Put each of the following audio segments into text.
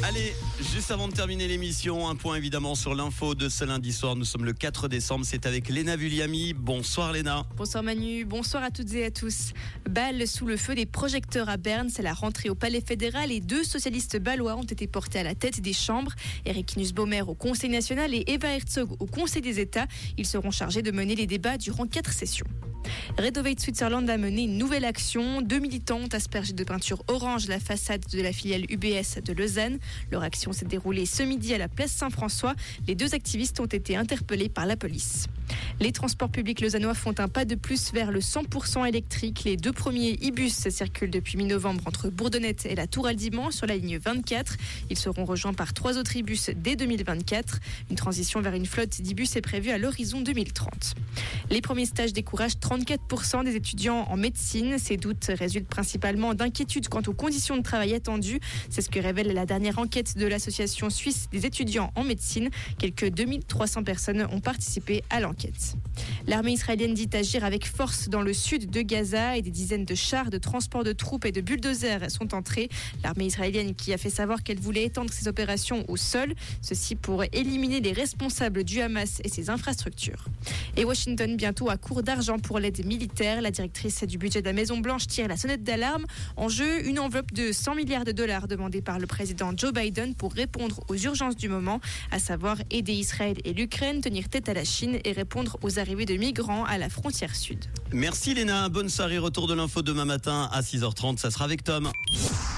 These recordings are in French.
Allez, juste avant de terminer l'émission, un point évidemment sur l'info de ce lundi soir. Nous sommes le 4 décembre, c'est avec Léna Vulliami. Bonsoir Léna. Bonsoir Manu, bonsoir à toutes et à tous. Balle sous le feu des projecteurs à Berne, c'est la rentrée au Palais fédéral et deux socialistes balois ont été portés à la tête des chambres. Eric Nussbaumer au Conseil national et Eva Herzog au Conseil des États. Ils seront chargés de mener les débats durant quatre sessions. Redovate Switzerland a mené une nouvelle action. Deux militants ont aspergé de peinture orange la façade de la filiale UBS de Lausanne. Leur action s'est déroulée ce midi à la place Saint-François. Les deux activistes ont été interpellés par la police. Les transports publics lausannois font un pas de plus vers le 100% électrique. Les deux premiers e-bus circulent depuis mi-novembre entre Bourdonnette et la Tour Aldimont sur la ligne 24. Ils seront rejoints par trois autres e-bus dès 2024. Une transition vers une flotte d'e-bus est prévue à l'horizon 2030. Les premiers stages découragent 34% des étudiants en médecine. Ces doutes résultent principalement d'inquiétudes quant aux conditions de travail attendues. C'est ce que révèle la dernière enquête de l'Association suisse des étudiants en médecine. Quelques 2300 personnes ont participé à l'enquête. kids. L'armée israélienne dit agir avec force dans le sud de Gaza et des dizaines de chars de transport de troupes et de bulldozers sont entrés. L'armée israélienne qui a fait savoir qu'elle voulait étendre ses opérations au sol, ceci pour éliminer les responsables du Hamas et ses infrastructures. Et Washington bientôt à court d'argent pour l'aide militaire. La directrice du budget de la Maison-Blanche tire la sonnette d'alarme. En jeu, une enveloppe de 100 milliards de dollars demandée par le président Joe Biden pour répondre aux urgences du moment, à savoir aider Israël et l'Ukraine, tenir tête à la Chine et répondre aux arrivées de migrants à la frontière sud. Merci Léna, bonne soirée, retour de l'info demain matin à 6h30, ça sera avec Tom.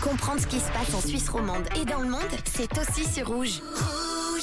Comprendre ce qui se passe en Suisse romande et dans le monde, c'est aussi sur rouge.